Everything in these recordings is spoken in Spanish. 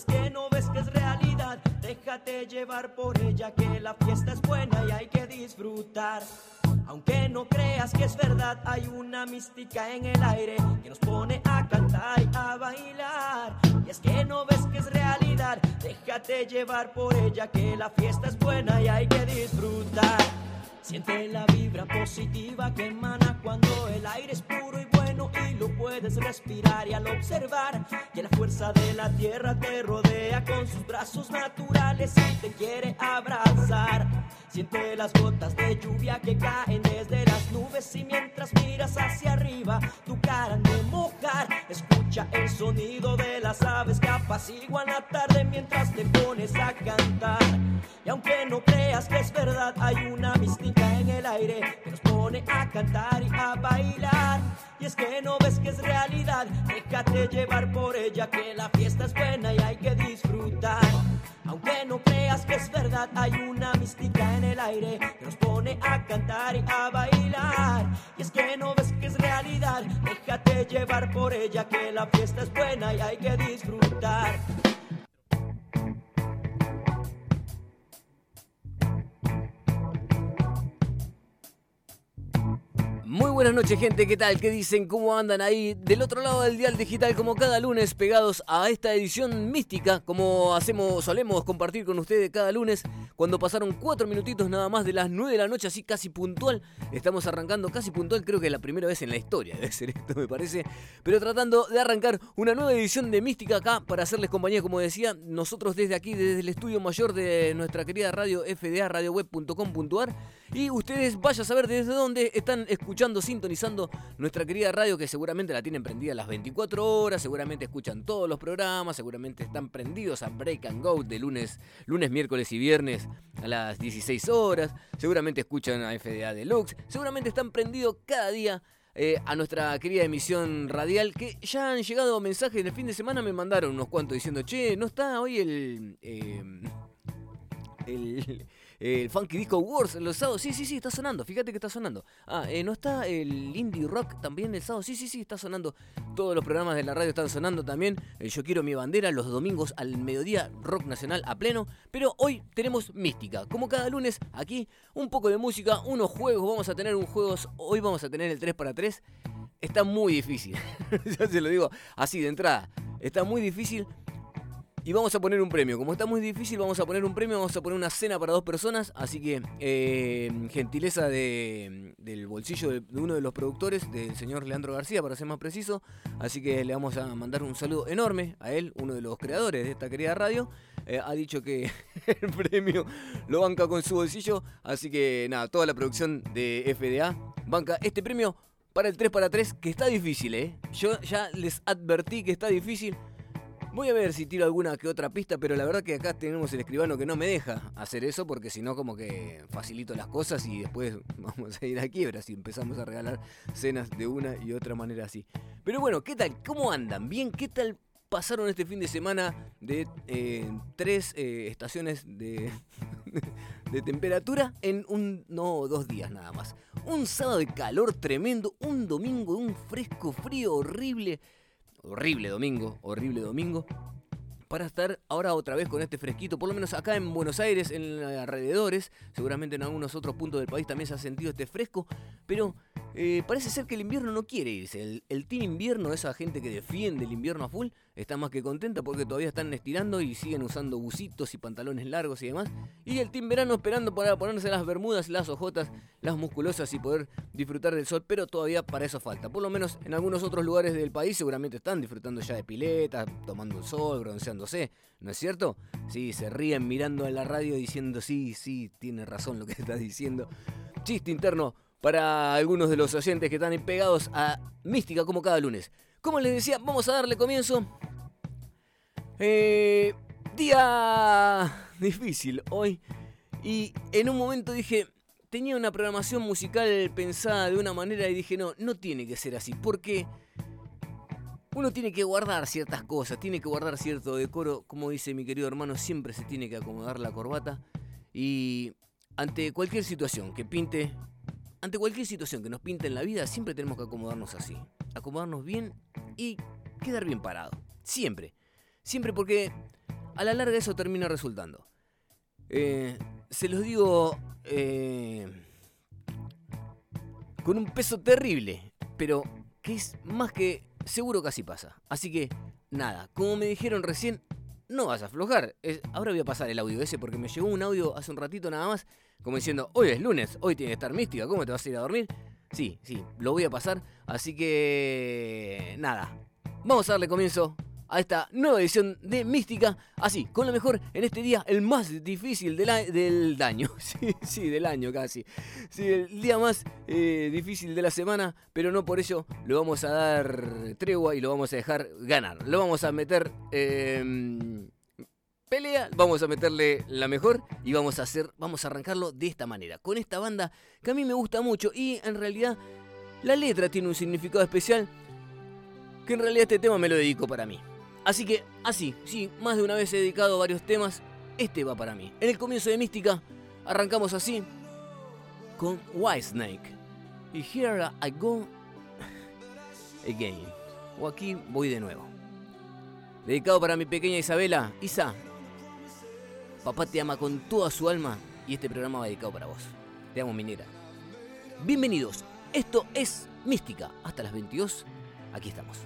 es que no ves que es realidad, déjate llevar por ella que la fiesta es buena y hay que disfrutar. Aunque no creas que es verdad, hay una mística en el aire que nos pone a cantar y a bailar. Y es que no ves que es realidad, déjate llevar por ella que la fiesta es buena y hay que disfrutar. Siente la vibra positiva que emana cuando el aire es puro y lo puedes respirar y al observar que la fuerza de la tierra te rodea con sus brazos naturales y te quiere abrazar. Siente las gotas de lluvia que caen desde las nubes y mientras miras hacia arriba tu cara de mojar. Escucha el sonido de las aves que apaciguan la tarde mientras te pones a cantar. Y aunque no creas que es verdad, hay una mística en el aire que nos pone a cantar y a bailar. Y es que no ves que es realidad, déjate llevar por ella que la fiesta es buena y hay que disfrutar. Aunque no creas que es verdad, hay una mística en el aire que nos pone a cantar y a bailar. Y es que no ves que es realidad, déjate llevar por ella que la fiesta es buena y hay que disfrutar. Muy buenas noches, gente. ¿Qué tal? ¿Qué dicen? ¿Cómo andan ahí del otro lado del dial digital? Como cada lunes, pegados a esta edición mística, como hacemos, solemos compartir con ustedes cada lunes, cuando pasaron cuatro minutitos nada más de las nueve de la noche, así casi puntual. Estamos arrancando casi puntual, creo que es la primera vez en la historia, debe ser esto, me parece. Pero tratando de arrancar una nueva edición de mística acá para hacerles compañía, como decía, nosotros desde aquí, desde el estudio mayor de nuestra querida radio FDA, radioweb.com.ar. Y ustedes vayan a saber desde dónde están escuchando, sintonizando nuestra querida radio, que seguramente la tienen prendida las 24 horas, seguramente escuchan todos los programas, seguramente están prendidos a Break and Go de lunes, lunes, miércoles y viernes a las 16 horas, seguramente escuchan a FDA Deluxe, seguramente están prendidos cada día. eh, a nuestra querida emisión radial, que ya han llegado mensajes en el fin de semana, me mandaron unos cuantos diciendo, che, no está hoy el... eh, el, el Funky Disco Wars los sábados. Sí, sí, sí, está sonando. Fíjate que está sonando. Ah, eh, ¿no está el Indie Rock también el sábado? Sí, sí, sí, está sonando. Todos los programas de la radio están sonando también. Eh, Yo quiero mi bandera los domingos al mediodía, rock nacional a pleno. Pero hoy tenemos mística. Como cada lunes, aquí un poco de música, unos juegos. Vamos a tener un juego. Hoy vamos a tener el 3 para 3 Está muy difícil. ya se lo digo así de entrada. Está muy difícil. Y vamos a poner un premio. Como está muy difícil, vamos a poner un premio. Vamos a poner una cena para dos personas. Así que, eh, gentileza de- del bolsillo de, uno de los productores, del señor Leandro García, para ser más preciso. Así que le vamos a mandar un saludo enorme a él, uno de los creadores de esta querida radio. Eh, ha dicho que el premio lo banca con su bolsillo. Así que, nada, toda la producción de FDA banca este premio para el 3 para 3, que está difícil, ¿eh? Yo ya les advertí que está difícil. Voy a ver si tiro alguna que otra pista, pero la verdad que acá tenemos el escribano que no me deja hacer eso porque si no como que facilito las cosas y después vamos a ir a quiebra si empezamos a regalar cenas de una y otra manera así. Pero bueno, ¿qué tal? ¿Cómo andan? ¿Bien? ¿Qué tal pasaron este fin de semana de eh, tres eh, estaciones de, de temperatura en un, no, dos días nada más? Un sábado de calor tremendo, un domingo de un fresco frío horrible horrible domingo, horrible domingo, para estar ahora otra vez con este fresquito, por lo menos acá en Buenos Aires, en alrededores, seguramente en algunos otros puntos del país también se ha sentido este fresco, pero eh, parece ser que el invierno no quiere irse. El, el team invierno, esa gente que defiende el invierno a full, está más que contenta porque todavía están estirando y siguen usando bucitos y pantalones largos y demás. Y el team verano esperando para ponerse las bermudas, las ojotas, las musculosas y poder disfrutar del sol, pero todavía para eso falta. Por lo menos en algunos otros lugares del país seguramente están disfrutando ya de piletas, tomando el sol, bronceándose, ¿no es cierto? Sí, se ríen mirando a la radio diciendo, sí, sí, tiene razón lo que está diciendo. Chiste interno para algunos de los oyentes que están pegados a Mística como cada lunes. Como les decía, vamos a darle comienzo. Eh, día difícil hoy. Y en un momento dije, tenía una programación musical pensada de una manera y dije, no, no tiene que ser así. Porque uno tiene que guardar ciertas cosas, tiene que guardar cierto decoro. Como dice mi querido hermano, siempre se tiene que acomodar la corbata. Y ante cualquier situación que pinte, ante cualquier situación que nos pinte en la vida, siempre tenemos que acomodarnos así. Acomodarnos bien y quedar bien parado. Siempre. Siempre porque a la larga eso termina resultando. Eh, se los digo eh, con un peso terrible, pero que es más que seguro así pasa. Así que, nada, como me dijeron recién, no vas a aflojar. ahora voy a pasar el audio ese porque me llegó un audio hace un ratito nada más, como diciendo, hoy es lunes, hoy tiene que estar mística, ¿cómo te vas a ir a dormir? Sí, sí, lo voy a pasar. Así que, nada, vamos a darle comienzo a esta nueva edición de Mística, así, con lo mejor en este día, el más difícil del, del año, sí, sí, del año casi, sí, el día más eh, difícil de la semana, pero no por ello lo vamos a dar tregua y lo vamos a dejar ganar, lo vamos a meter... Em, pelea, vamos a meterle la mejor y vamos a hacer, vamos a arrancarlo de esta manera, con esta banda que a mí me gusta mucho y en realidad la letra tiene un significado especial que en realidad este tema me lo dedico para mí. Así que, así, sí, más de una vez he dedicado varios temas, este va para mí. En el comienzo de Mística, arrancamos así, con White Snake. Y Here I Go Again. O aquí voy de nuevo. Dedicado para mi pequeña Isabela. Isa, papá te ama con toda su alma y este programa va dedicado para vos. Te amo, minera. Bienvenidos. Esto es Mística. Hasta las 22. Aquí estamos.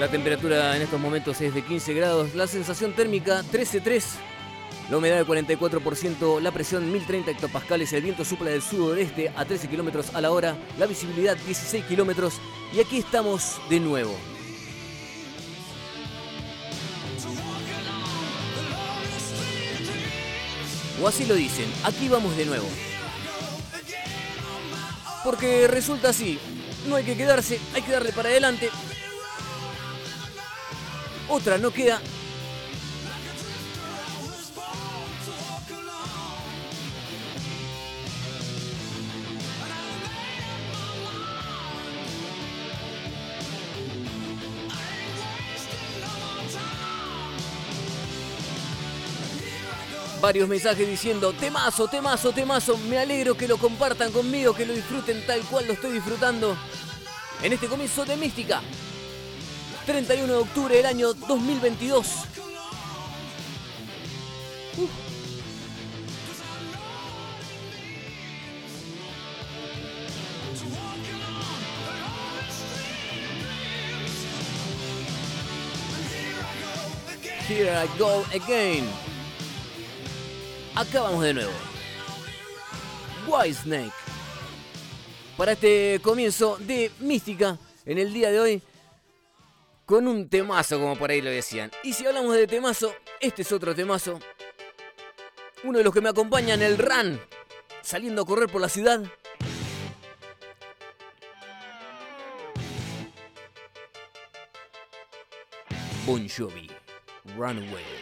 La temperatura en estos momentos es de 15 grados, la sensación térmica 13.3, la humedad del 44%, la presión 1030 hectopascales, el viento sopla del sudoeste a 13 kilómetros a la hora, la visibilidad 16 kilómetros y aquí estamos de nuevo. O así lo dicen, aquí vamos de nuevo. Porque resulta así, no hay que quedarse, hay que darle para adelante otra no queda. Varios mensajes diciendo, temazo, temazo, temazo, me alegro que lo compartan conmigo, que lo disfruten tal cual lo estoy disfrutando en este comienzo de Mística. 31 de octubre del año 2022. Uh. Here I go again. Acá vamos de nuevo. White Snake. Para este comienzo de Mística en el día de hoy con un temazo, como por ahí lo decían. Y si hablamos de temazo, este es otro temazo. Uno de los que me acompaña en el run. Saliendo a correr por la ciudad. Bon Jovi, Runaway.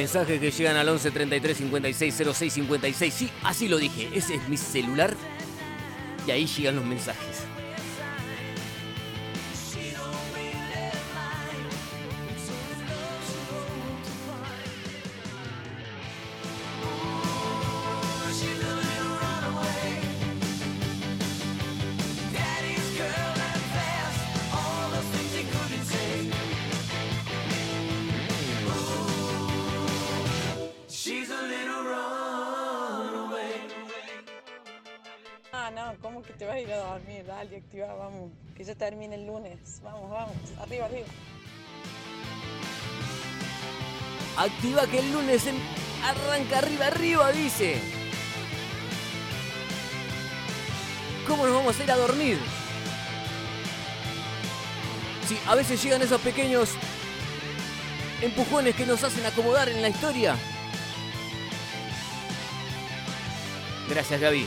Mensajes que llegan al 11 33 56 06 56. Sí, así lo dije. Ese es mi celular. Y ahí llegan los mensajes. Vamos, vamos. Arriba, arriba. Activa que el lunes en- arranca arriba, arriba, dice. ¿Cómo nos vamos a ir a dormir? Sí, a veces llegan esos pequeños empujones que nos hacen acomodar en la historia. Gracias, Gaby.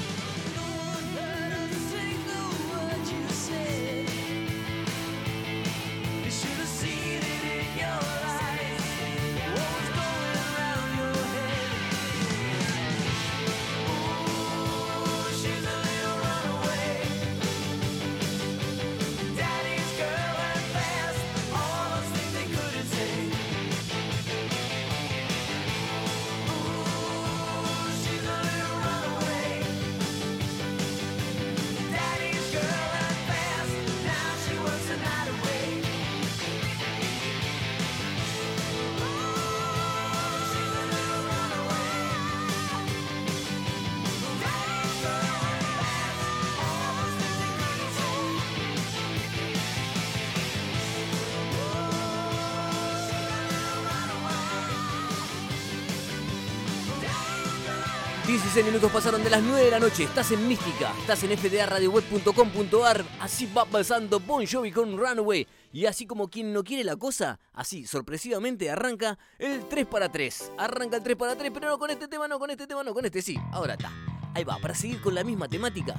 16 minutos pasaron de las 9 de la noche. Estás en Mística, estás en fdaradioweb.com.ar. Así va pasando Bon Jovi con Runaway. Y así como quien no quiere la cosa, así sorpresivamente arranca el 3 para 3. Arranca el 3 para 3, pero no con este tema, no con este tema, no con este sí. Ahora está. Ahí va, para seguir con la misma temática.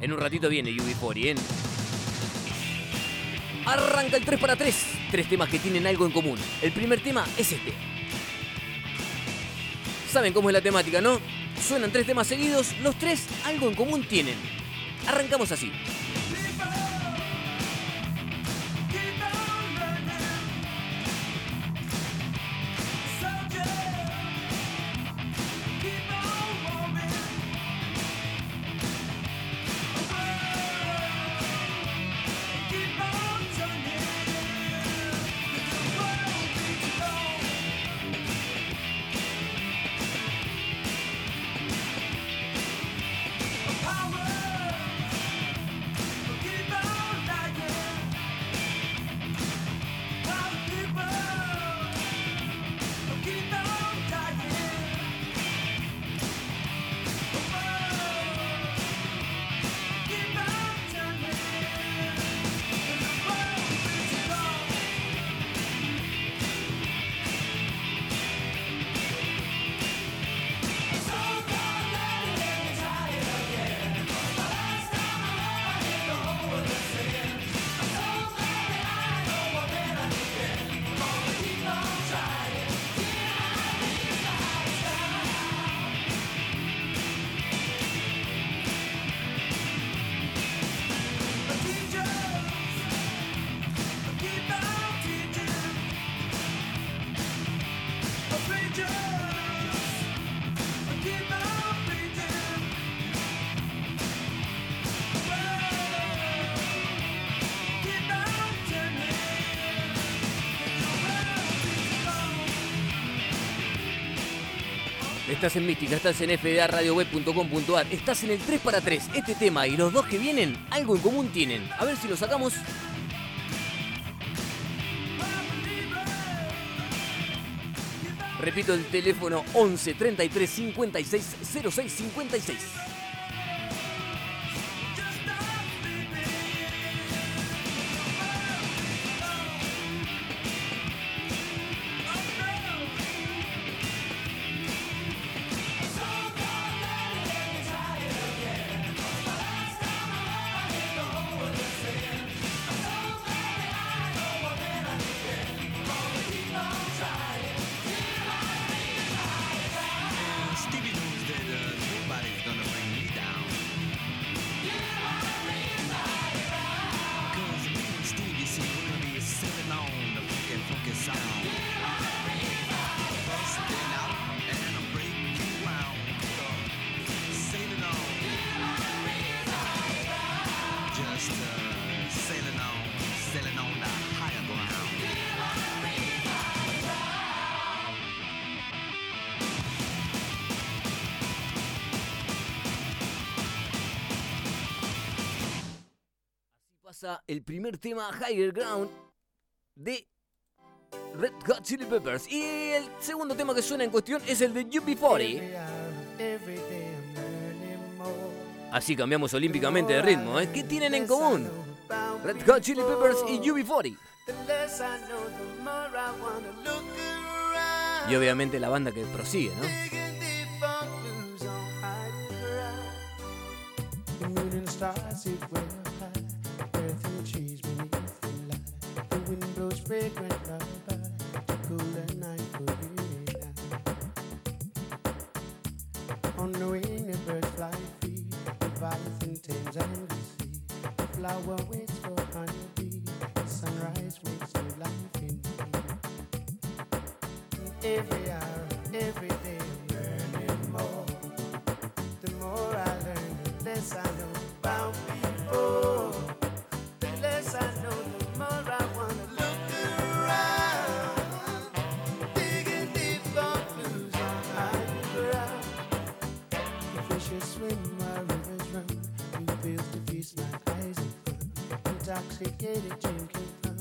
En un ratito viene UB40, ¿eh? Arranca el 3 para 3. Tres temas que tienen algo en común. El primer tema es este. Saben cómo es la temática, ¿no? Suenan tres temas seguidos, los tres algo en común tienen. Arrancamos así. Estás en Mística, estás en fdaradioweb.com.ar, estás en el 3 para 3. Este tema y los dos que vienen, algo en común tienen. A ver si lo sacamos. Repito el teléfono 11 33 56 06 56. Primer tema Higher Ground de Red Hot Chili Peppers. Y el segundo tema que suena en cuestión es el de UB40. Así cambiamos olímpicamente de ritmo. ¿eh? ¿Qué tienen en común? Red Hot Chili Peppers y UB40. Y obviamente la banda que prosigue, ¿no? It fragrant lullaby to cool the night and On the wing the birds fly free, the Leviathan tames and the sea. The flower waits for honeybee, the sunrise wakes new life in me. Every hour, every Intoxicated drinking from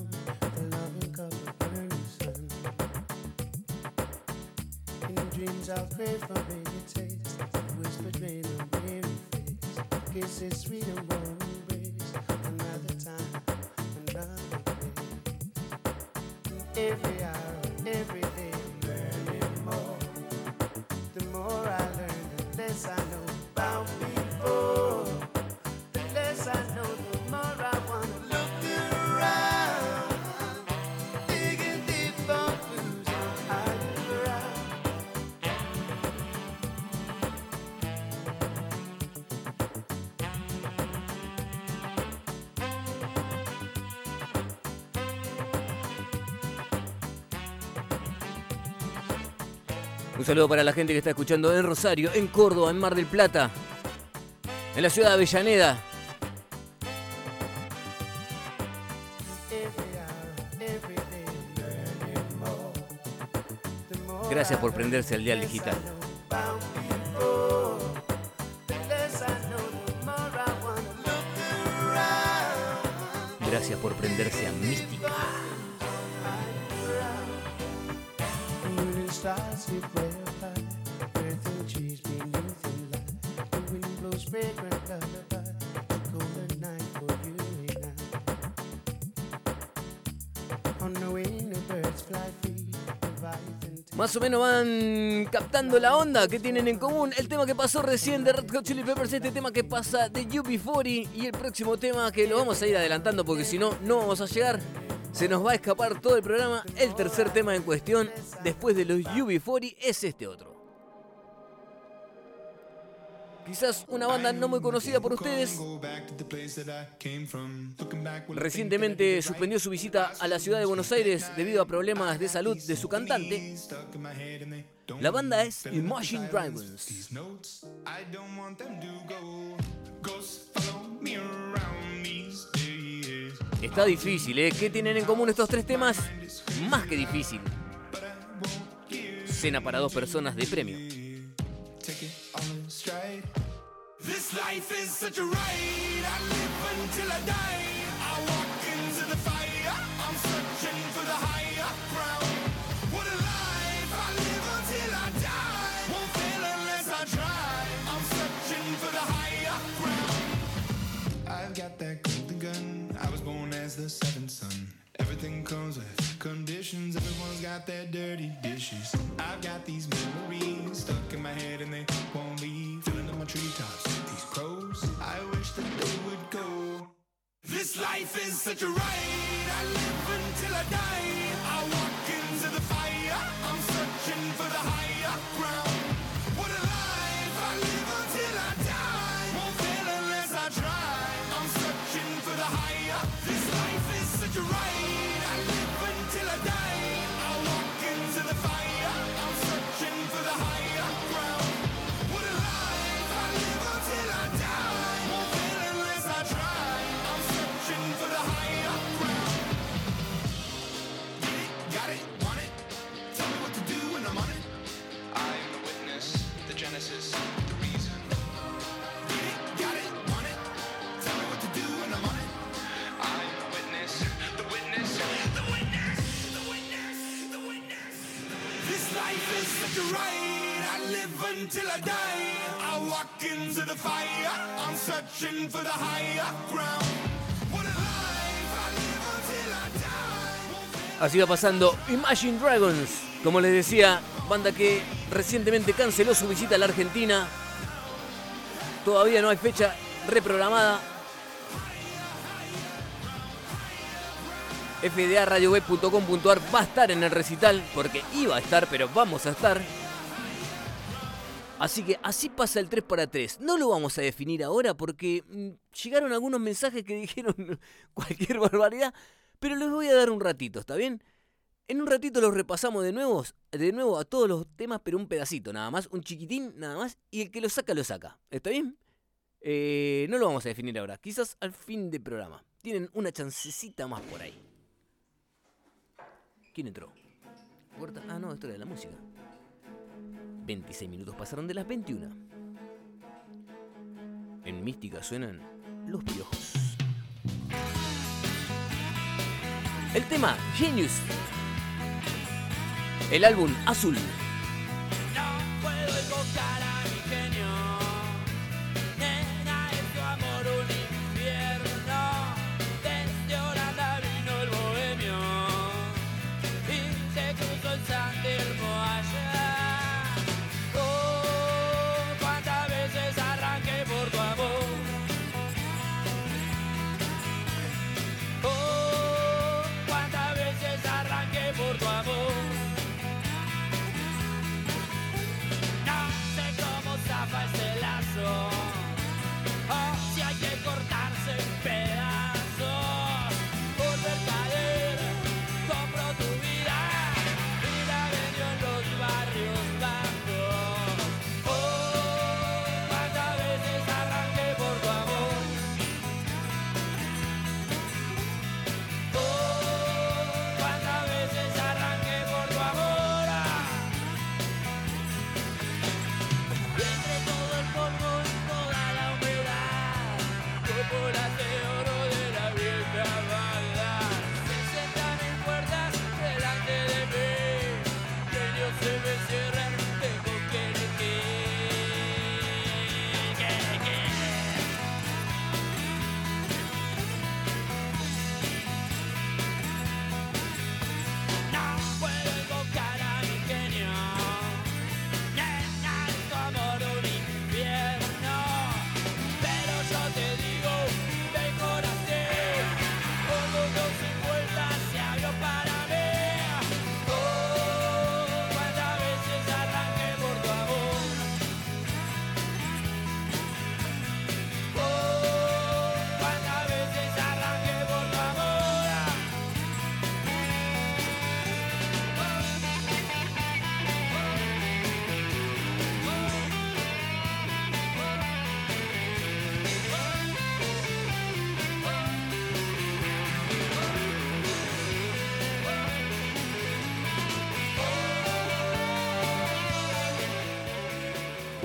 the loving cup of burning sun. In dreams I'll crave for baby taste Un saludo para la gente que está escuchando en Rosario, en Córdoba, en Mar del Plata, en la ciudad de Avellaneda. Gracias por prenderse al dial digital. Gracias por prenderse a Mística. Más o menos van captando la onda que tienen en común. El tema que pasó recién de Red Hot Chili Peppers, este tema que pasa de UB40 y el próximo tema que lo vamos a ir adelantando porque si no, no vamos a llegar. Se nos va a escapar todo el programa. El tercer tema en cuestión, después de los UB40, es este otro. Quizás una banda no muy conocida por ustedes. Recientemente suspendió su visita a la ciudad de Buenos Aires debido a problemas de salud de su cantante. La banda es Imagine Dragons. Está difícil, ¿eh? ¿Qué tienen en común estos tres temas? Más que difícil. Cena para dos personas de premio. Comes with conditions. Everyone's got their dirty dishes. I've got these memories stuck in my head and they won't leave. Filling up my treetops. These pros, I wish that they would go. This life is such a ride. I live until I die. I walk searching. Así va pasando Imagine Dragons, como les decía, banda que recientemente canceló su visita a la Argentina. Todavía no hay fecha reprogramada. fdaradioweb.com.ar va a estar en el recital, porque iba a estar, pero vamos a estar. Así que así pasa el 3 para 3. No lo vamos a definir ahora porque mm, llegaron algunos mensajes que dijeron cualquier barbaridad, pero les voy a dar un ratito, ¿está bien? En un ratito los repasamos de nuevo, de nuevo a todos los temas, pero un pedacito nada más, un chiquitín nada más, y el que lo saca, lo saca. ¿Está bien? Eh, no lo vamos a definir ahora, quizás al fin del programa. Tienen una chancecita más por ahí. ¿Quién entró? Puerta- Ah, no, esto era de la música. 26 minutos pasaron de las 21. En Mística suenan los piojos. El tema Genius. El álbum Azul. No puedo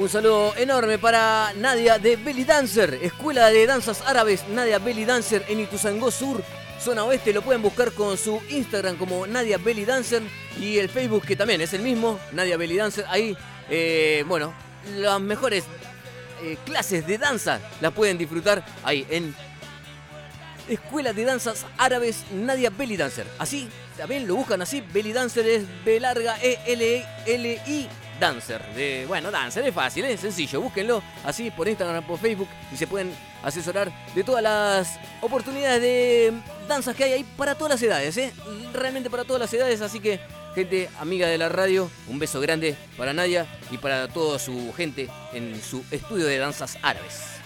Un saludo enorme para Nadia de Belly Dancer, Escuela de Danzas Árabes Nadia Belly Dancer en Ituzangó Sur, zona oeste. Lo pueden buscar con su Instagram como Nadia Belly Dancer y el Facebook que también es el mismo, Nadia Belly Dancer. Ahí, eh, bueno, las mejores eh, clases de danza las pueden disfrutar ahí en Escuela de Danzas Árabes Nadia Belly Dancer. Así, también lo buscan así, Belly Dancer es B larga E L L I Dancer. De, bueno, Dancer es fácil, es sencillo, búsquenlo así por Instagram, por Facebook y se pueden asesorar de todas las oportunidades de danzas que hay ahí para todas las edades, ¿eh? Realmente para todas las edades, así que gente amiga de la radio, un beso grande para Nadia y para toda su gente en su estudio de danzas árabes.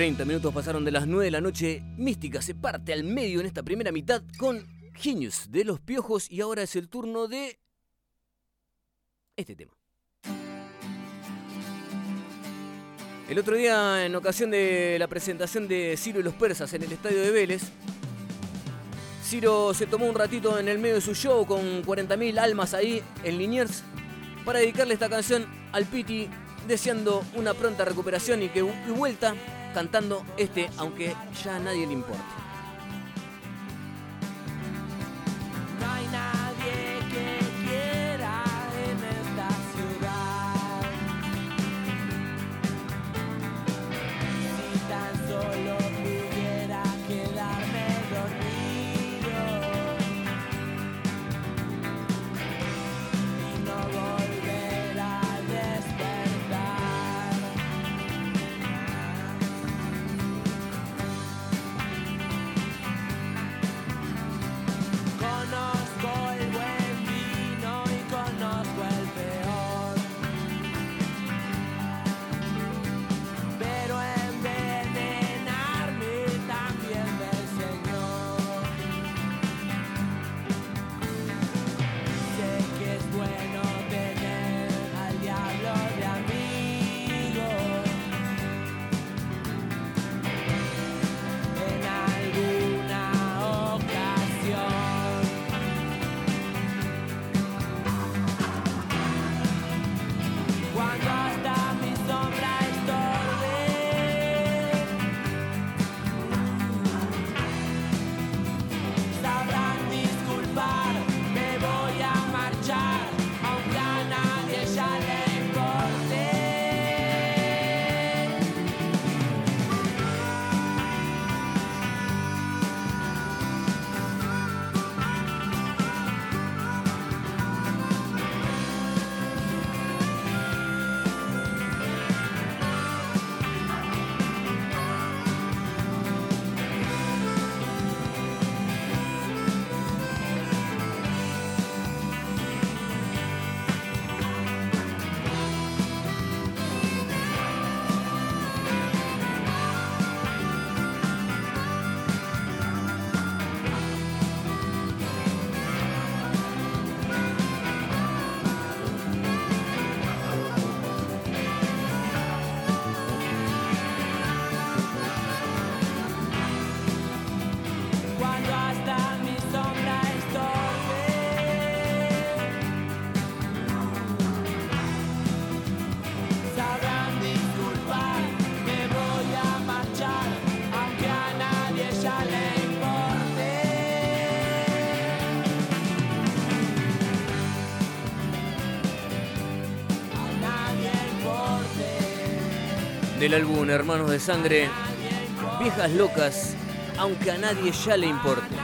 30 minutos pasaron de las 9 de la noche. Mística se parte al medio en esta primera mitad con Genius de los Piojos y ahora es el turno de este tema. El otro día, en ocasión de la presentación de Ciro y los Persas en el estadio de Vélez, Ciro se tomó un ratito en el medio de su show con 40.000 almas ahí en Liniers para dedicarle esta canción al Piti, deseando una pronta recuperación y que y vuelta cantando este, aunque ya a nadie le importa. Del álbum Hermanos de Sangre, Viejas Locas, aunque a nadie ya le importe.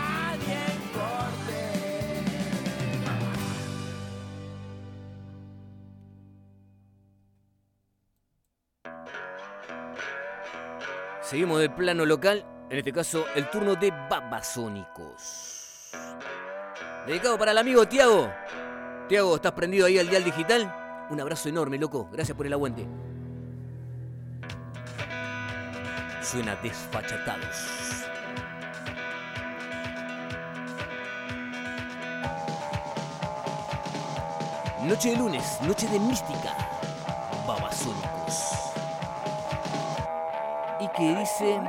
Seguimos del plano local, en este caso el turno de Babasónicos. Dedicado para el amigo Tiago. Tiago, ¿estás prendido ahí al dial digital? Un abrazo enorme, loco. Gracias por el aguante. Suena desfachatados. Noche de lunes, noche de mística. Babasónicos. Y que dice.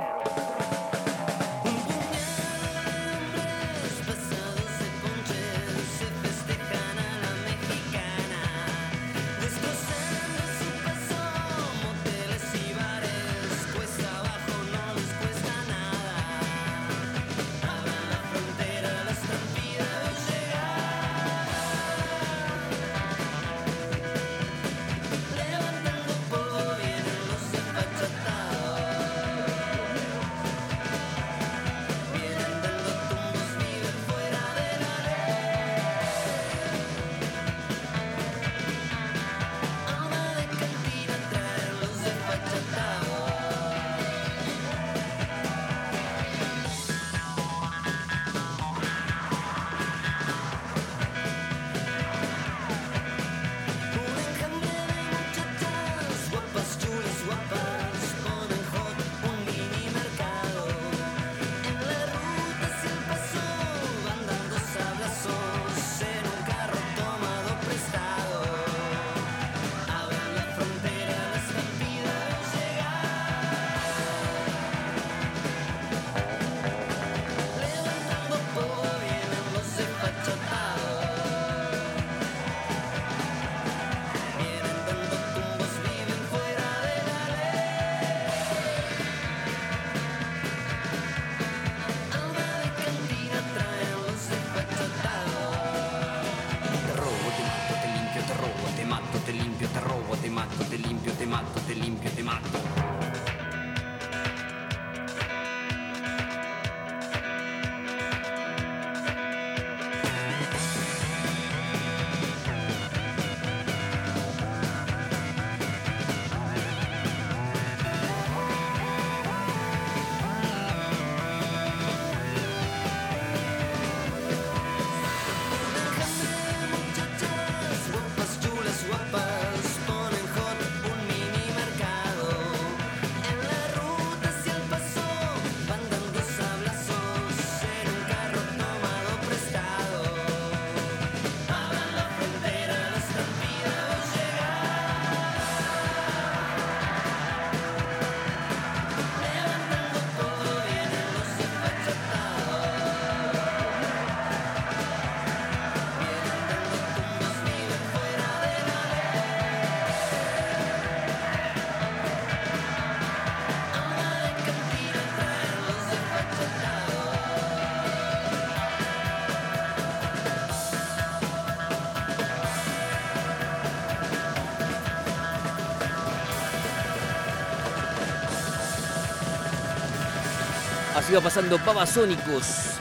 Así va pasando Babasónicos.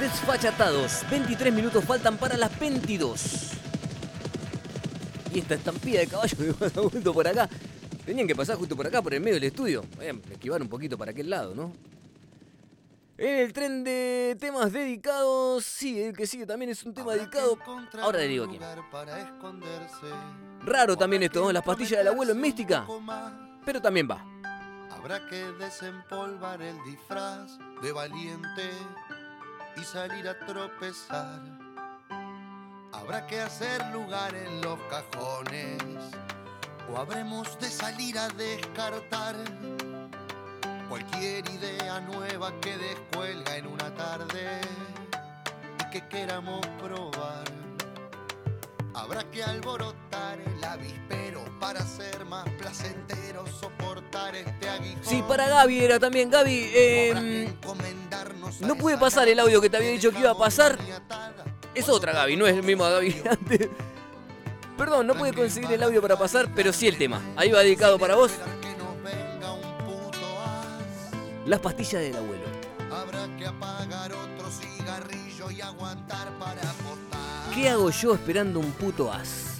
Desfachatados. 23 minutos faltan para las 22. Y esta estampida de caballo que pasa justo por acá. Tenían que pasar justo por acá, por el medio del estudio. Voy a esquivar un poquito para aquel lado, ¿no? En el tren de temas dedicados, sí, el que sigue también es un tema dedicado. Ahora le digo quién. Raro también esto, ¿no? Las pastillas del abuelo en mística. Pero también va. Habrá que desempolvar el disfraz de valiente y salir a tropezar. Habrá que hacer lugar en los cajones o habremos de salir a descartar cualquier idea nueva que descuelga en una tarde y que queramos probar. Habrá que alborotar el avispero para ser más placentero soportar este aguijón. Sí, para Gaby era también. Gaby, eh, no pude pasar el audio que te había dicho que iba a pasar. Es otra Gaby, no es el mismo Gaby de antes. Perdón, no pude conseguir el audio para pasar, pero sí el tema. Ahí va dedicado para vos. Las pastillas del abuelo. Habrá que apagar otro cigarrillo y aguantar para. ¿Qué hago yo esperando un puto as?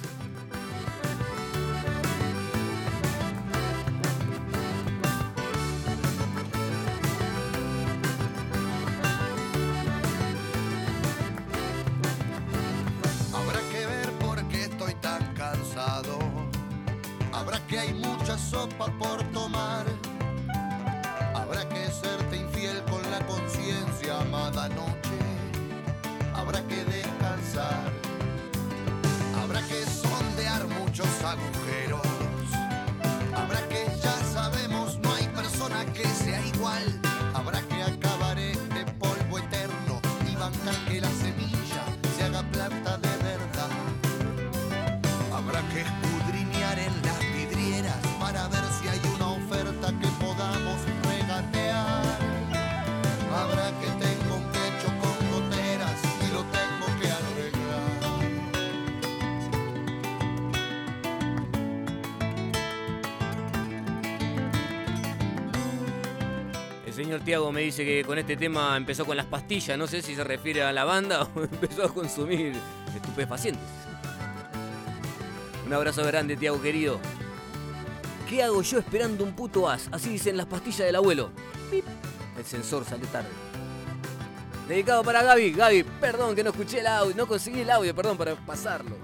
Tiago me dice que con este tema empezó con las pastillas. No sé si se refiere a la banda o empezó a consumir estupefacientes. Un abrazo grande, Tiago querido. ¿Qué hago yo esperando un puto as? Así dicen las pastillas del abuelo. Pip. El sensor sale tarde. Dedicado para Gaby. Gaby, perdón que no escuché el audio, no conseguí el audio, perdón, para pasarlo.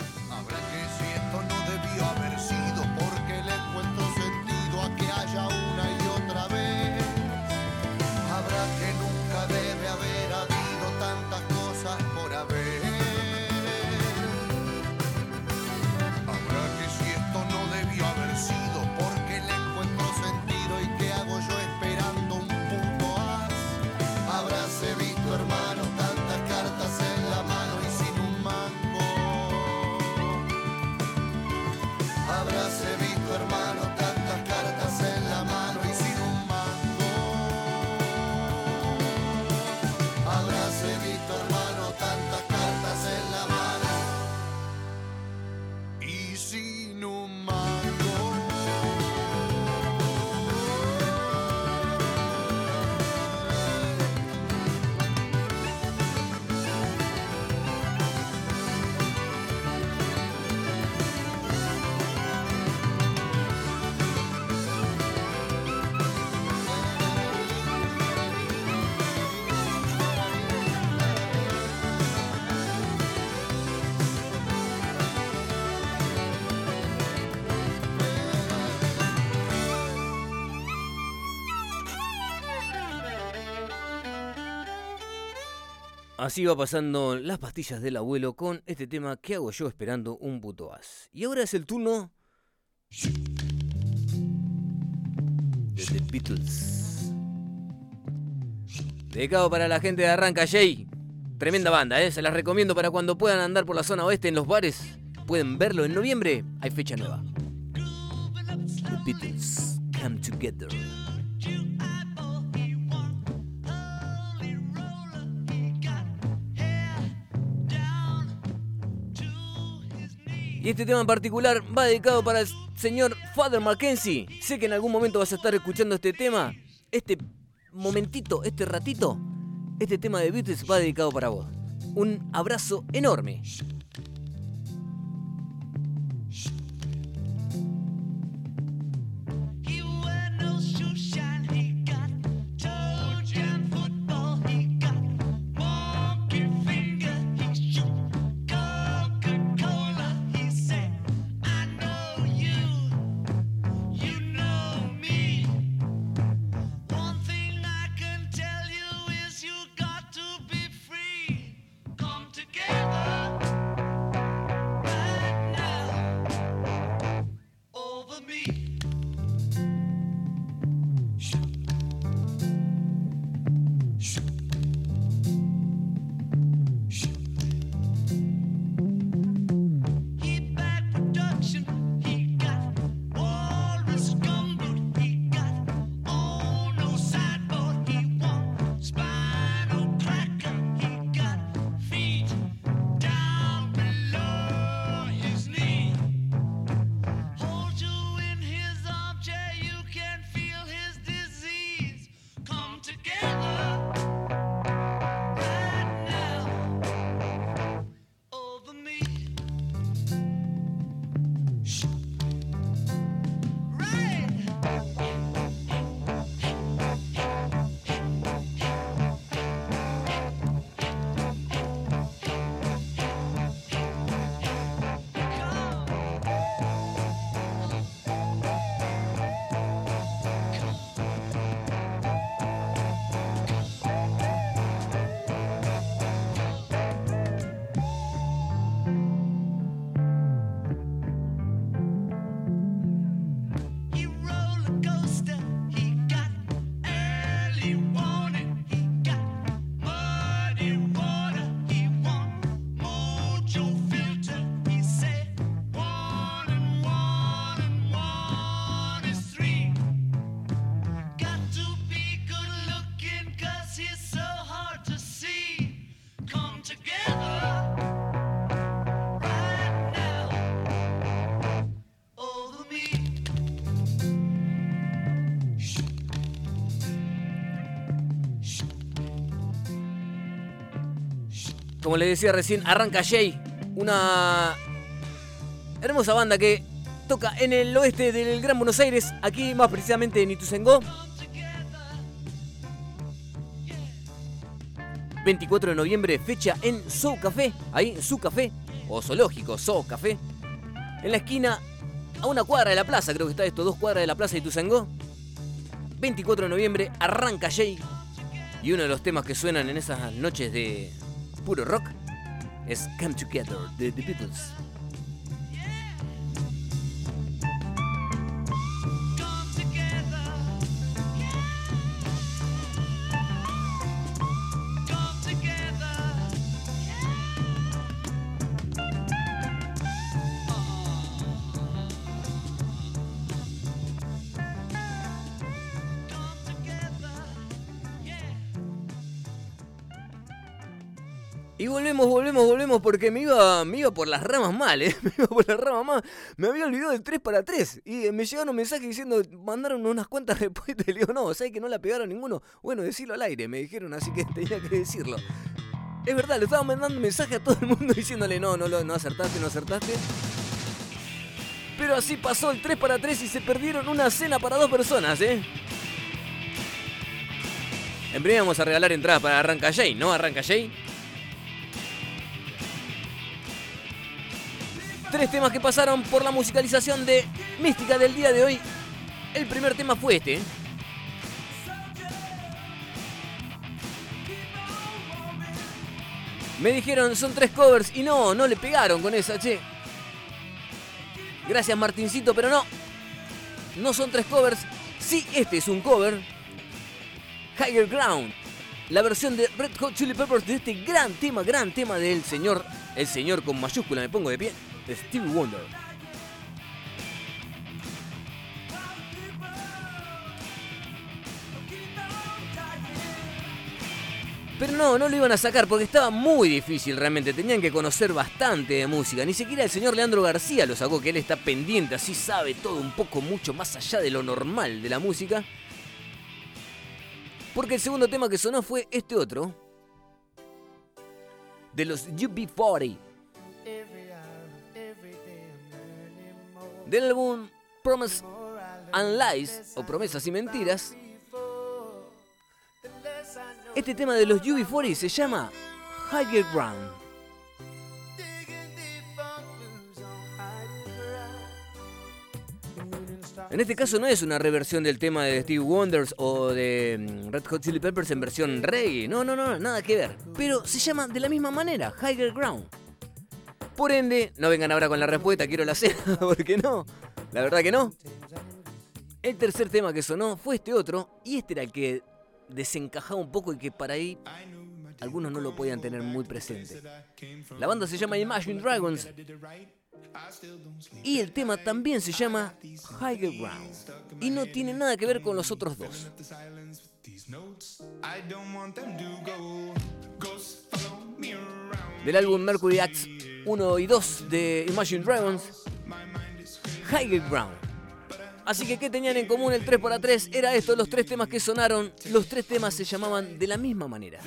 Así va pasando las pastillas del abuelo con este tema ¿Qué hago yo esperando un puto as? Y ahora es el turno de The Beatles. Dedicado para la gente de Arranca Jay. Tremenda banda, ¿eh? Se las recomiendo para cuando puedan andar por la zona oeste en los bares. Pueden verlo en noviembre. Hay fecha nueva. The Beatles Come Together. Y este tema en particular va dedicado para el señor Father Mackenzie. Sé que en algún momento vas a estar escuchando este tema. Este momentito, este ratito. Este tema de Beatles va dedicado para vos. Un abrazo enorme. Como les decía recién, arranca Jay, una hermosa banda que toca en el oeste del Gran Buenos Aires, aquí más precisamente en Ituzaingó. 24 de noviembre, fecha en Zoo Café, ahí en Su Café, o Zoológico, Zoo Café, en la esquina, a una cuadra de la plaza, creo que está esto, dos cuadras de la plaza de Ituzaingó. 24 de noviembre, arranca Jay, y uno de los temas que suenan en esas noches de puro rock es Come Together de The Beatles. Volvemos, volvemos, porque me iba, me iba por las ramas mal, ¿eh? Me iba por las ramas mal. Me había olvidado del 3 para 3. Y eh, me llegaron mensajes diciendo, mandaron unas cuantas respuestas. Y le digo, no, ¿sabes que no la pegaron ninguno? Bueno, decirlo al aire, me dijeron, así que tenía que decirlo. Es verdad, le estaba mandando mensaje a todo el mundo diciéndole, no, no, no acertaste, no acertaste. Pero así pasó el 3 para 3 y se perdieron una cena para dos personas, ¿eh? En breve vamos a regalar entradas para Arranca Jay, ¿no? Arranca Jay. Tres temas que pasaron por la musicalización de Mística del día de hoy. El primer tema fue este. ¿eh? Me dijeron son tres covers y no, no le pegaron con esa, che. Gracias Martincito, pero no. No son tres covers. Sí, este es un cover. Higher Ground. La versión de Red Hot Chili Peppers de este gran tema, gran tema del señor, el señor con mayúscula, me pongo de pie, Stevie Wonder. Pero no, no lo iban a sacar porque estaba muy difícil realmente. Tenían que conocer bastante de música. Ni siquiera el señor Leandro García lo sacó, que él está pendiente, así sabe todo un poco mucho más allá de lo normal de la música. Porque el segundo tema que sonó fue este otro. De los UB40. Del álbum Promise and Lies, o Promesas y Mentiras. Este tema de los UB40 se llama Higher Ground. En este caso no es una reversión del tema de Steve Wonders o de mm, Red Hot Chili Peppers en versión reggae. No, no, no, nada que ver. Pero se llama de la misma manera, Higher Ground. Por ende, no vengan ahora con la respuesta, quiero la cena, porque no. La verdad que no. El tercer tema que sonó fue este otro, y este era el que desencajaba un poco y que para ahí algunos no lo podían tener muy presente. La banda se llama Imagine Dragons y el tema también se llama Higher Ground y no tiene nada que ver con los otros dos. Del álbum Mercury Acts 1 y 2 de Imagine Dragons, Higher Ground. Así que, ¿qué tenían en común el 3x3? Era esto, los tres temas que sonaron. Los tres temas se llamaban de la misma manera.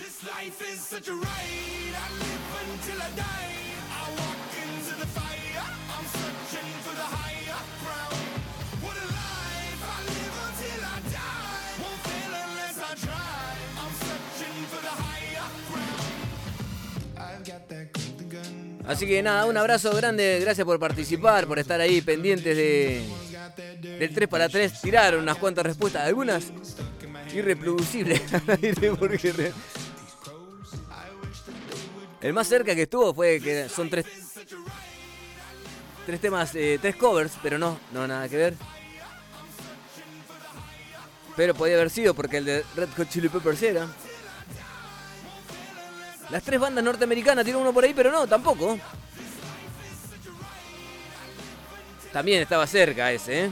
Así que nada, un abrazo grande, gracias por participar, por estar ahí pendientes de del 3 para 3. Tiraron unas cuantas respuestas, algunas irreproducibles. El más cerca que estuvo fue que son tres tres temas, eh, tres covers, pero no, no nada que ver. Pero podía haber sido porque el de Red Hot Chili Peppers era. Las tres bandas norteamericanas tiene uno por ahí, pero no, tampoco. También estaba cerca ese, ¿eh?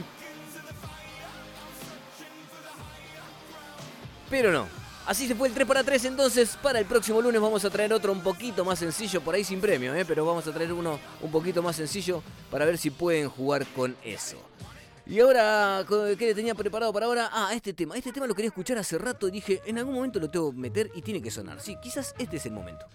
Pero no. Así se fue el 3 para 3 entonces. Para el próximo lunes vamos a traer otro un poquito más sencillo, por ahí sin premio, ¿eh? Pero vamos a traer uno un poquito más sencillo para ver si pueden jugar con eso. Y ahora, ¿qué tenía preparado para ahora? Ah, este tema. Este tema lo quería escuchar hace rato y dije, en algún momento lo tengo que meter y tiene que sonar. Sí, quizás este es el momento.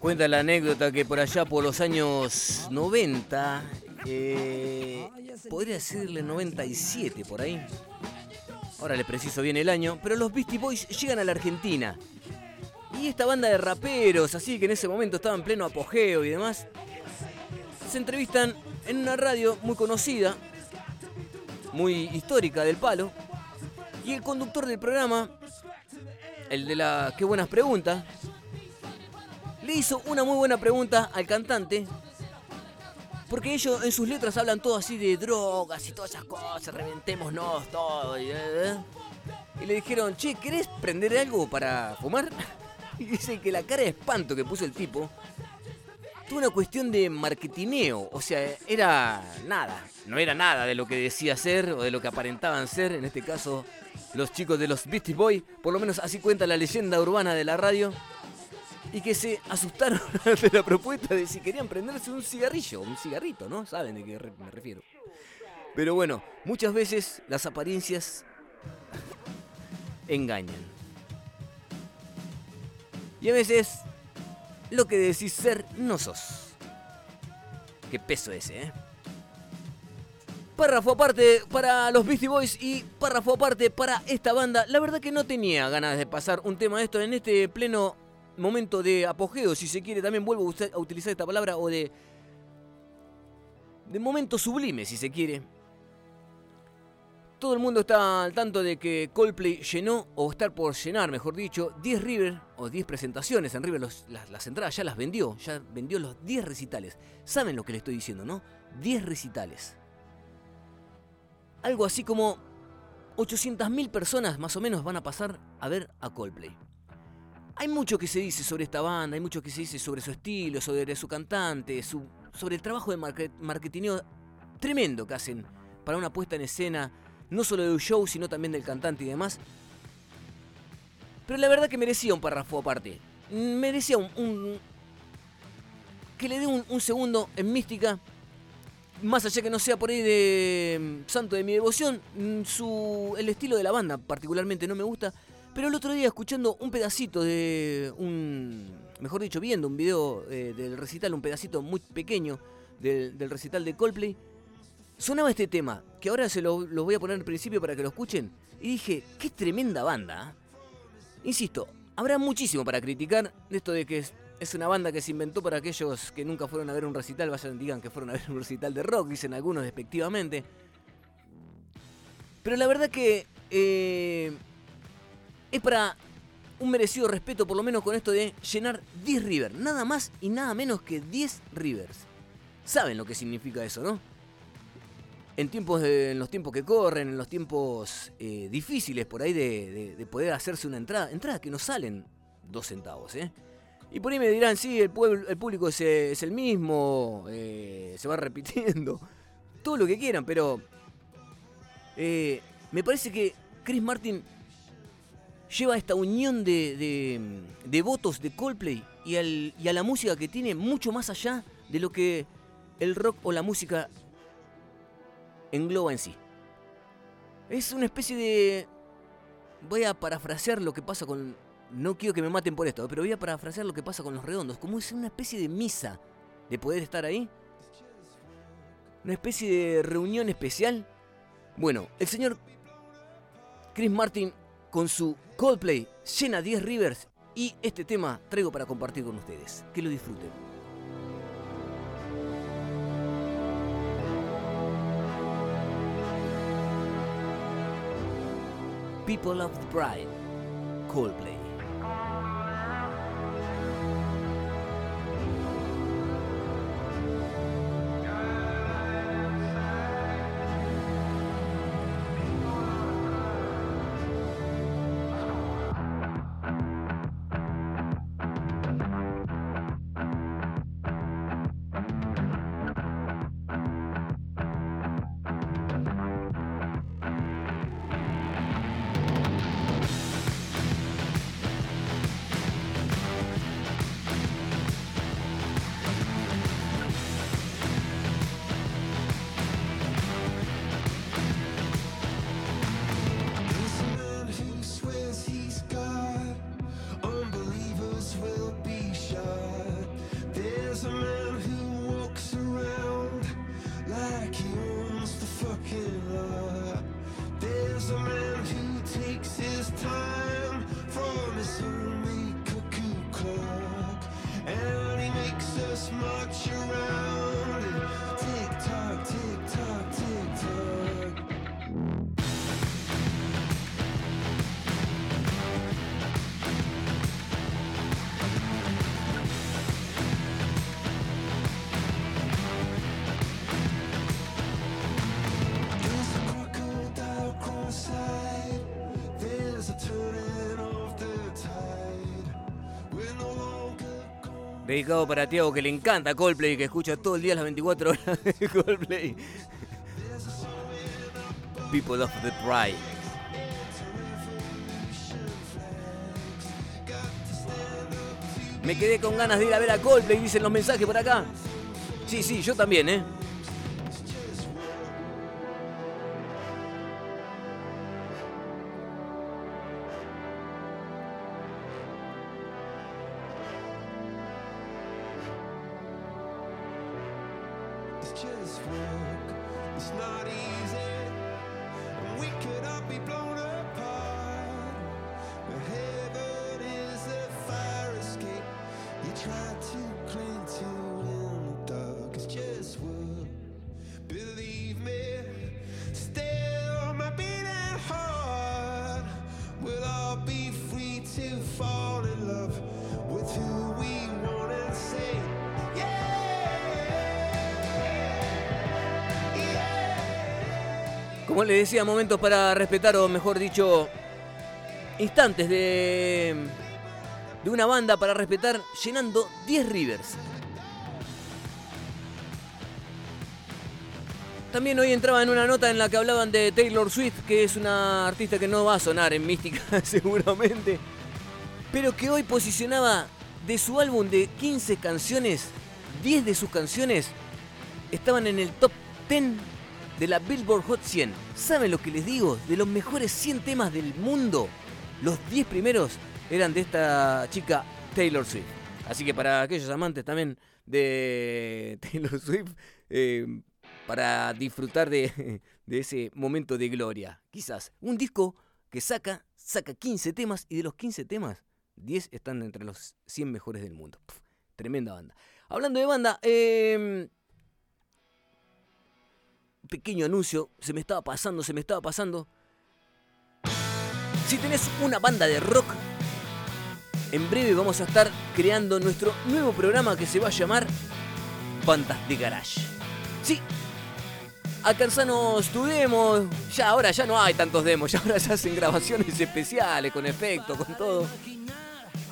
Cuenta la anécdota que por allá por los años 90, eh, podría decirle 97 por ahí. Ahora les preciso bien el año, pero los Beastie Boys llegan a la Argentina. Y esta banda de raperos, así que en ese momento estaba en pleno apogeo y demás, se entrevistan en una radio muy conocida, muy histórica del palo. Y el conductor del programa, el de la Qué buenas preguntas, hizo una muy buena pregunta al cantante. Porque ellos en sus letras hablan todo así de drogas y todas esas cosas, reventémonos todo. Y, eh, y le dijeron, che, ¿querés prender algo para fumar? Y dice que la cara de espanto que puso el tipo tuvo una cuestión de marketineo. O sea, era nada. No era nada de lo que decía ser o de lo que aparentaban ser. En este caso, los chicos de los Beastie Boys. Por lo menos así cuenta la leyenda urbana de la radio y que se asustaron ante la propuesta de si querían prenderse un cigarrillo, un cigarrito, ¿no? Saben de qué me refiero. Pero bueno, muchas veces las apariencias engañan. Y a veces lo que decís ser no sos. Qué peso ese, ¿eh? Párrafo aparte para los Beastie Boys y párrafo aparte para esta banda. La verdad que no tenía ganas de pasar un tema de esto en este pleno momento de apogeo, si se quiere. También vuelvo a utilizar esta palabra o de. de momento sublime, si se quiere. Todo el mundo está al tanto de que Coldplay llenó, o estar por llenar, mejor dicho, 10 River, o 10 presentaciones en River. las, las entradas ya las vendió, ya vendió los 10 recitales. ¿Saben lo que le estoy diciendo, no? 10 recitales. Algo así como 800.000 personas más o menos van a pasar a ver a Coldplay. Hay mucho que se dice sobre esta banda, hay mucho que se dice sobre su estilo, sobre su cantante, sobre el trabajo de market- marketineo tremendo que hacen para una puesta en escena, no solo de un show, sino también del cantante y demás. Pero la verdad que merecía un párrafo aparte. Merecía un. que le dé un, un segundo en mística. Más allá que no sea por ahí de mm, santo de mi devoción, mm, su, el estilo de la banda particularmente no me gusta. Pero el otro día escuchando un pedacito de un, mejor dicho, viendo un video eh, del recital, un pedacito muy pequeño del, recital de Coldplay, sonaba este tema, que ahora se lo, voy a poner al principio para que lo escuchen, y dije, qué tremenda banda. ¿ah?". Insisto, habrá muchísimo para criticar de esto de que es, es una banda que se inventó para aquellos que nunca fueron a ver un recital, vayan digan que fueron a ver un recital de rock, dicen algunos despectivamente. Pero la verdad que eh, es para un merecido respeto, por lo menos con esto de llenar 10 Rivers. Nada más y nada menos que 10 Rivers. Saben lo que significa eso, ¿no? En, tiempos en los tiempos que corren, en los tiempos eh, difíciles por ahí de, de- de poder hacerse una entrada. Entradas que no salen dos centavos, ¿eh? Y por ahí me dirán, sí, el, pueblo, el público es, es el mismo, eh, se va repitiendo. todo lo que quieran, pero eh, me parece que Chris Martin lleva esta unión de, de- de votos de Coldplay y, al- y a la música que tiene mucho más allá de lo que el rock o la música engloba en sí. Es una especie de... Voy a parafrasear lo que pasa con... No quiero que me maten por esto, pero voy a parafrasear lo que pasa con los redondos. Como es una especie de misa de poder estar ahí. Una especie de reunión especial. Bueno, el señor Chris Martin con su Coldplay llena 10 Rivers y este tema traigo para compartir con ustedes. Que lo disfruten. People of the Pride, Coldplay. Dedicado para Tiago que le encanta Coldplay, que escucha todo el día las 24 horas de Coldplay. People of the Pride. Me quedé con ganas de ir a ver a Coldplay, dicen los mensajes por acá. Sí, sí, yo también, ¿eh? Como les decía, momentos para respetar, o mejor dicho, instantes de, de una banda para respetar llenando 10 Rivers. También hoy entraba en una nota en la que hablaban de Taylor Swift, que es una artista que no va a sonar en Mística seguramente, pero que hoy posicionaba de su álbum de 15 canciones, 10 de sus canciones estaban en el top 10 de la Billboard Hot 100. ¿Saben lo que les digo? De los mejores 100 temas del mundo, los 10 primeros eran de esta chica Taylor Swift. Así que para aquellos amantes también de Taylor Swift, eh, para disfrutar de, ese momento de gloria, quizás. Un disco que saca, saca 15 temas y de los 15 temas, 10 están entre los 100 mejores del mundo. Tremenda banda. Hablando de banda, eh, pequeño anuncio, se me estaba pasando, se me estaba pasando. Si tenés una banda de rock, en breve vamos a estar creando nuestro nuevo programa que se va a llamar Bandas de Garage. Sí, alcanzanos tu demo. Ya ahora ya no hay tantos demos, ya ahora se hacen grabaciones especiales, con efectos, con todo.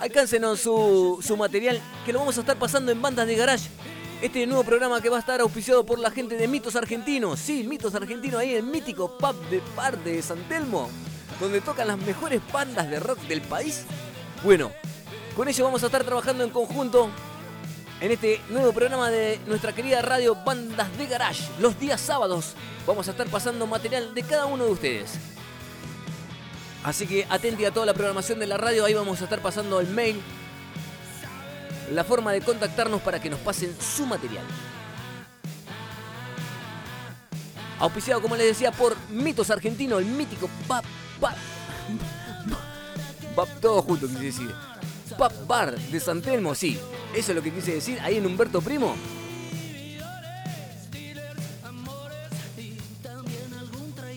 Alcáncenos su, su material que lo vamos a estar pasando en bandas de garage Este nuevo programa que va a estar auspiciado por la gente de Mitos Argentinos. Sí, Mitos Argentinos ahí en mítico pub de Par de San Telmo, donde tocan las mejores bandas de rock del país. Bueno, con ellos vamos a estar trabajando en conjunto en este nuevo programa de nuestra querida radio Bandas de Garage. Los días sábados vamos a estar pasando material de cada uno de ustedes. Así que atenti a toda la programación de la radio, ahí vamos a estar pasando el mail, la forma de contactarnos para que nos pasen su material. Auspiciado, como les decía, por Mitos Argentino, el mítico Pap Pap. Pap, todo junto, quise decir. Pap Bar de San Telmo, sí. Eso es lo que quise decir, ahí en Humberto Primo.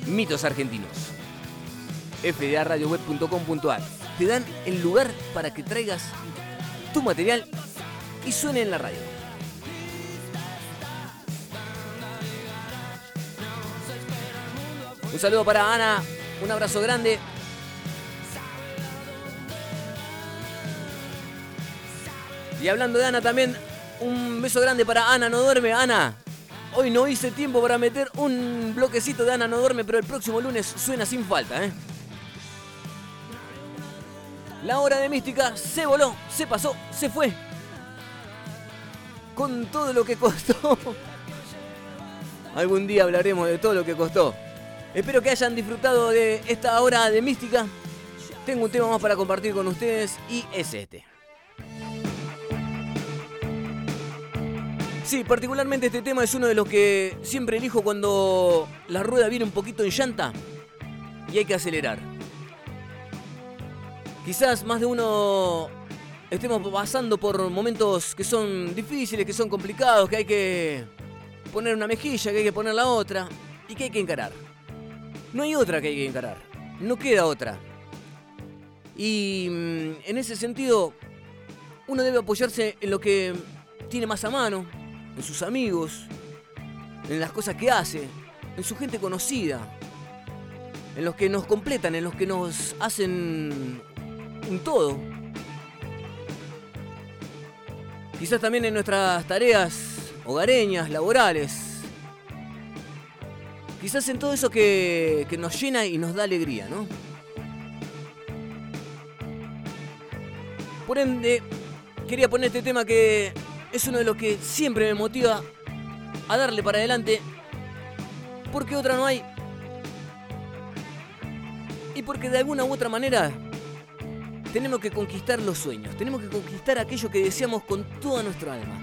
Mitos Argentinos. fdaradioweb.com.ar Te dan el lugar para que traigas tu material y suene en la radio. Un saludo para Ana, un abrazo grande. Y hablando de Ana también, un beso grande para Ana, no duerme, Ana. Hoy no hice tiempo para meter un bloquecito de Ana, no duerme, pero el próximo lunes suena sin falta, ¿eh? La hora de mística se voló, se pasó, se fue. Con todo lo que costó. Algún día hablaremos de todo lo que costó. Espero que hayan disfrutado de esta hora de mística. Tengo un tema más para compartir con ustedes y es este. Sí, particularmente este tema es uno de los que siempre elijo cuando la rueda viene un poquito en llanta y hay que acelerar. Quizás más de uno estemos pasando por momentos que son difíciles, que son complicados, que hay que poner una mejilla, que hay que poner la otra y que hay que encarar. No hay otra que hay que encarar, no queda otra. Y mm, en ese sentido, uno debe apoyarse en lo que tiene más a mano, en sus amigos, en las cosas que hace, en su gente conocida, en los que nos completan, en los que nos hacen un todo. Quizás también en nuestras tareas hogareñas, laborales. Quizás en todo eso que, que nos llena y nos da alegría, ¿no? Por ende, quería poner este tema que es uno de los que siempre me motiva a darle para adelante. Porque otra no hay. Y porque de alguna u otra manera tenemos que conquistar los sueños. Tenemos que conquistar aquello que deseamos con toda nuestra alma.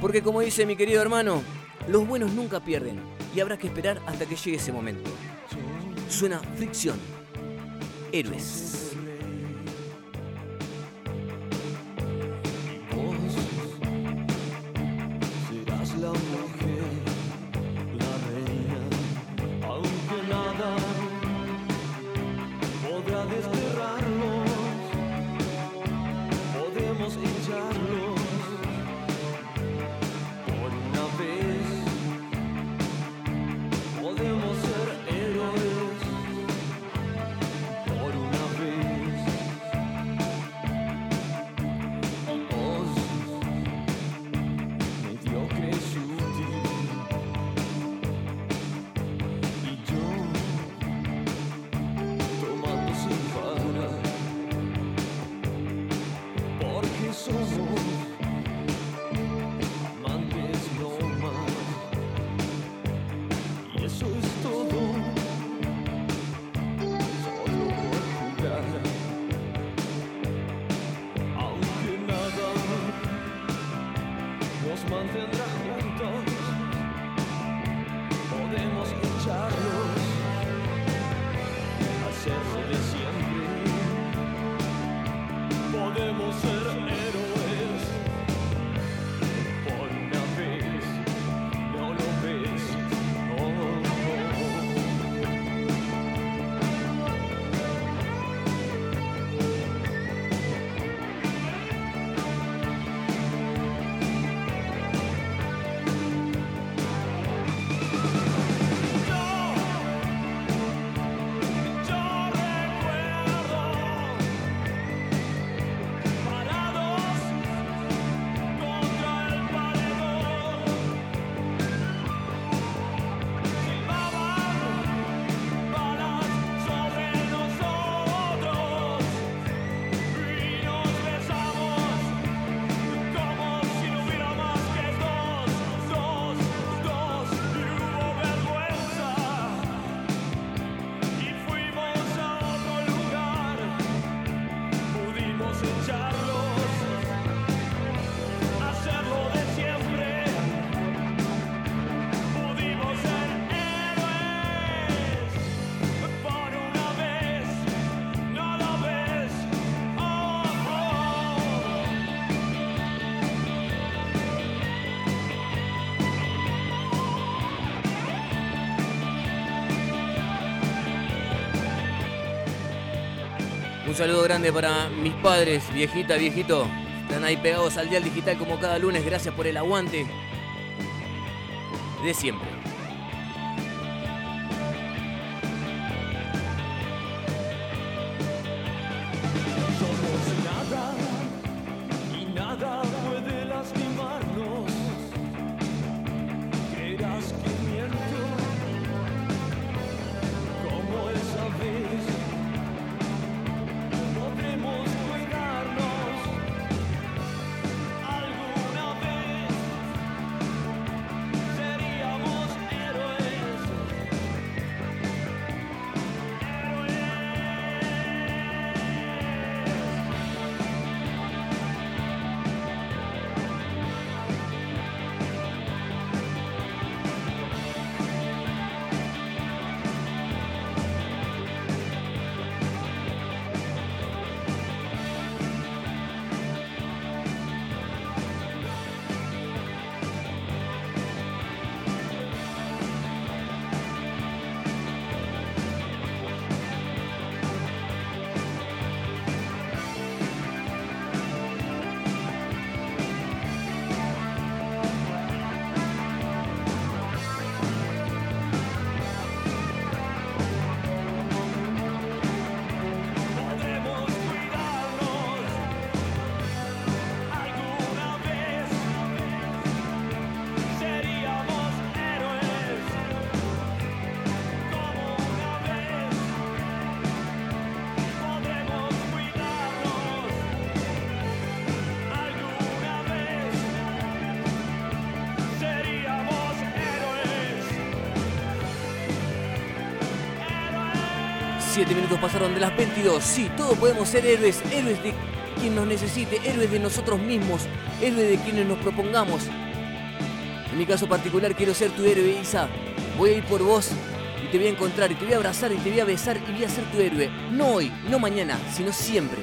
Porque como dice mi querido hermano, los buenos nunca pierden. Y habrá que esperar hasta que llegue ese momento. Suena fricción. Héroes. Saludo grande para mis padres, viejita, viejito. Están ahí pegados al dial digital como cada lunes. Gracias por el aguante de siempre. 7 minutos pasaron de las 22. Sí, todos podemos ser héroes, héroes de quien nos necesite, héroes de nosotros mismos, héroes de quienes nos propongamos. En mi caso particular quiero ser tu héroe, Isa. Voy a ir por vos y te voy a encontrar y te voy a abrazar y te voy a besar y voy a ser tu héroe. No hoy, no mañana, sino siempre.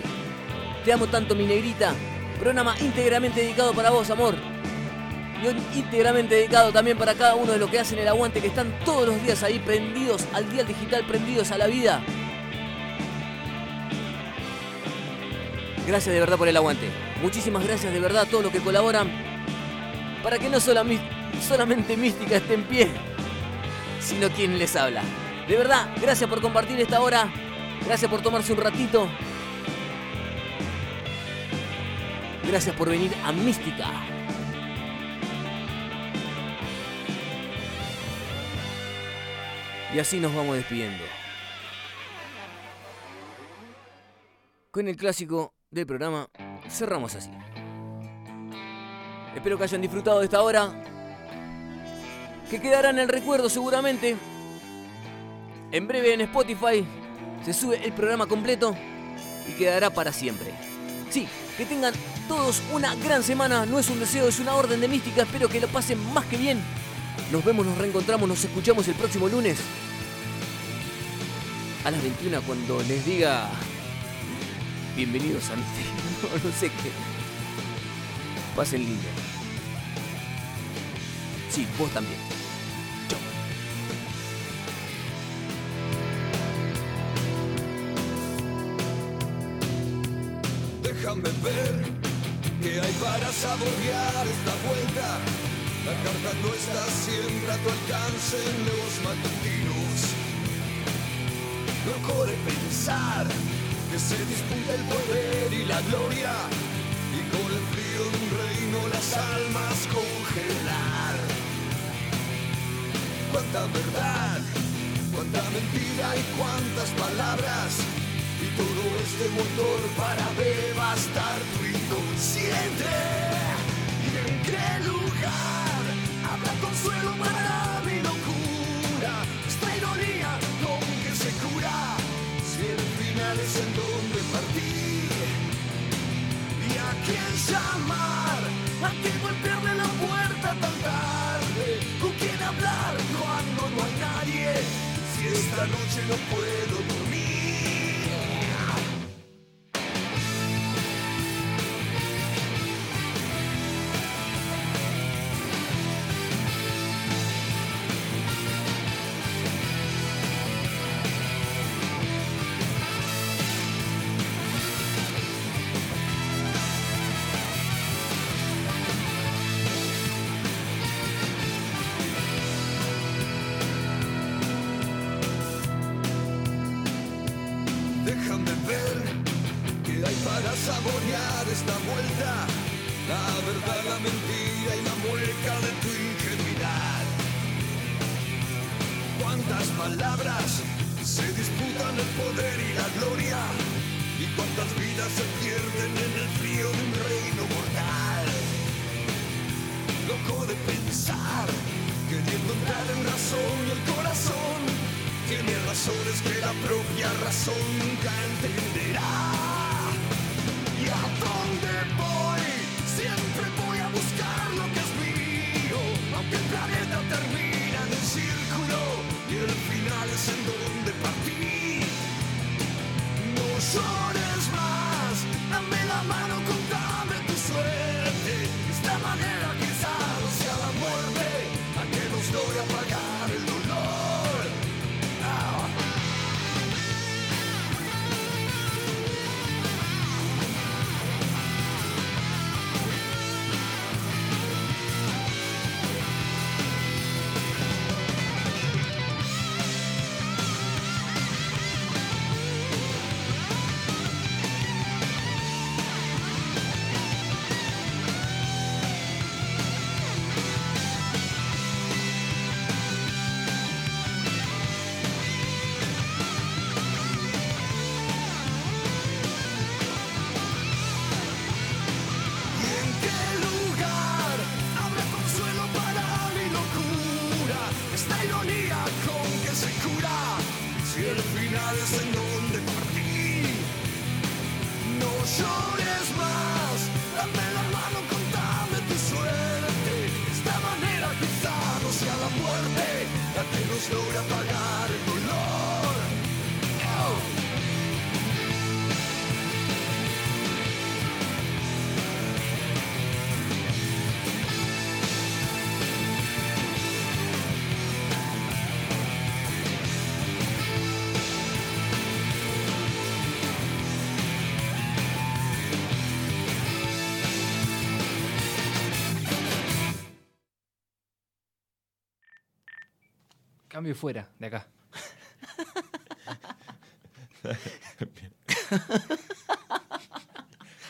Te amo tanto, mi negrita. Programa íntegramente dedicado para vos, amor. Y hoy íntegramente dedicado también para cada uno de los que hacen el aguante, que están todos los días ahí prendidos al día digital, prendidos a la vida. Gracias de verdad por el aguante. Muchísimas gracias de verdad a todos los que colaboran para que no solamente Mística esté en pie, sino quien les habla. De verdad, gracias por compartir esta hora. Gracias por tomarse un ratito. Gracias por venir a Mística. Y así nos vamos despidiendo. Con el clásico del programa cerramos así. Espero que hayan disfrutado de esta hora. Que quedará en el recuerdo seguramente. En breve en Spotify se sube el programa completo y quedará para siempre. Sí, que tengan todos una gran semana. No es un deseo, es una orden de mística. Espero que lo pasen más que bien. Nos vemos, nos reencontramos, nos escuchamos el próximo lunes. A las 21 cuando les diga... Bienvenidos a Misterio. No, sé qué. Pasen lindo. Sí, vos también. Déjame ver qué hay para saborear esta vuelta. La carta no está siempre a tu alcance en los matutinos. No corre pensar se disputa el poder y la gloria. Y con el frío de un reino las almas congelar. Cuánta verdad, cuánta mentira y cuántas palabras. Y todo este motor para devastar tu inconsciente. ¿Y en qué lugar habrá consuelo para llamar? ¿A quién golpearle la puerta tan tarde? ¿Con quién hablar cuando no hay nadie? Si esta noche no puedo dormir. pasar, que encontrar en razón y el corazón tiene razones que la propia razón nunca entenderá. ¿Y a dónde voy? Siempre voy a buscar lo que es mío, aunque el planeta termina en un círculo y el final es en donde partí. No llores. cambio y fuera de acá.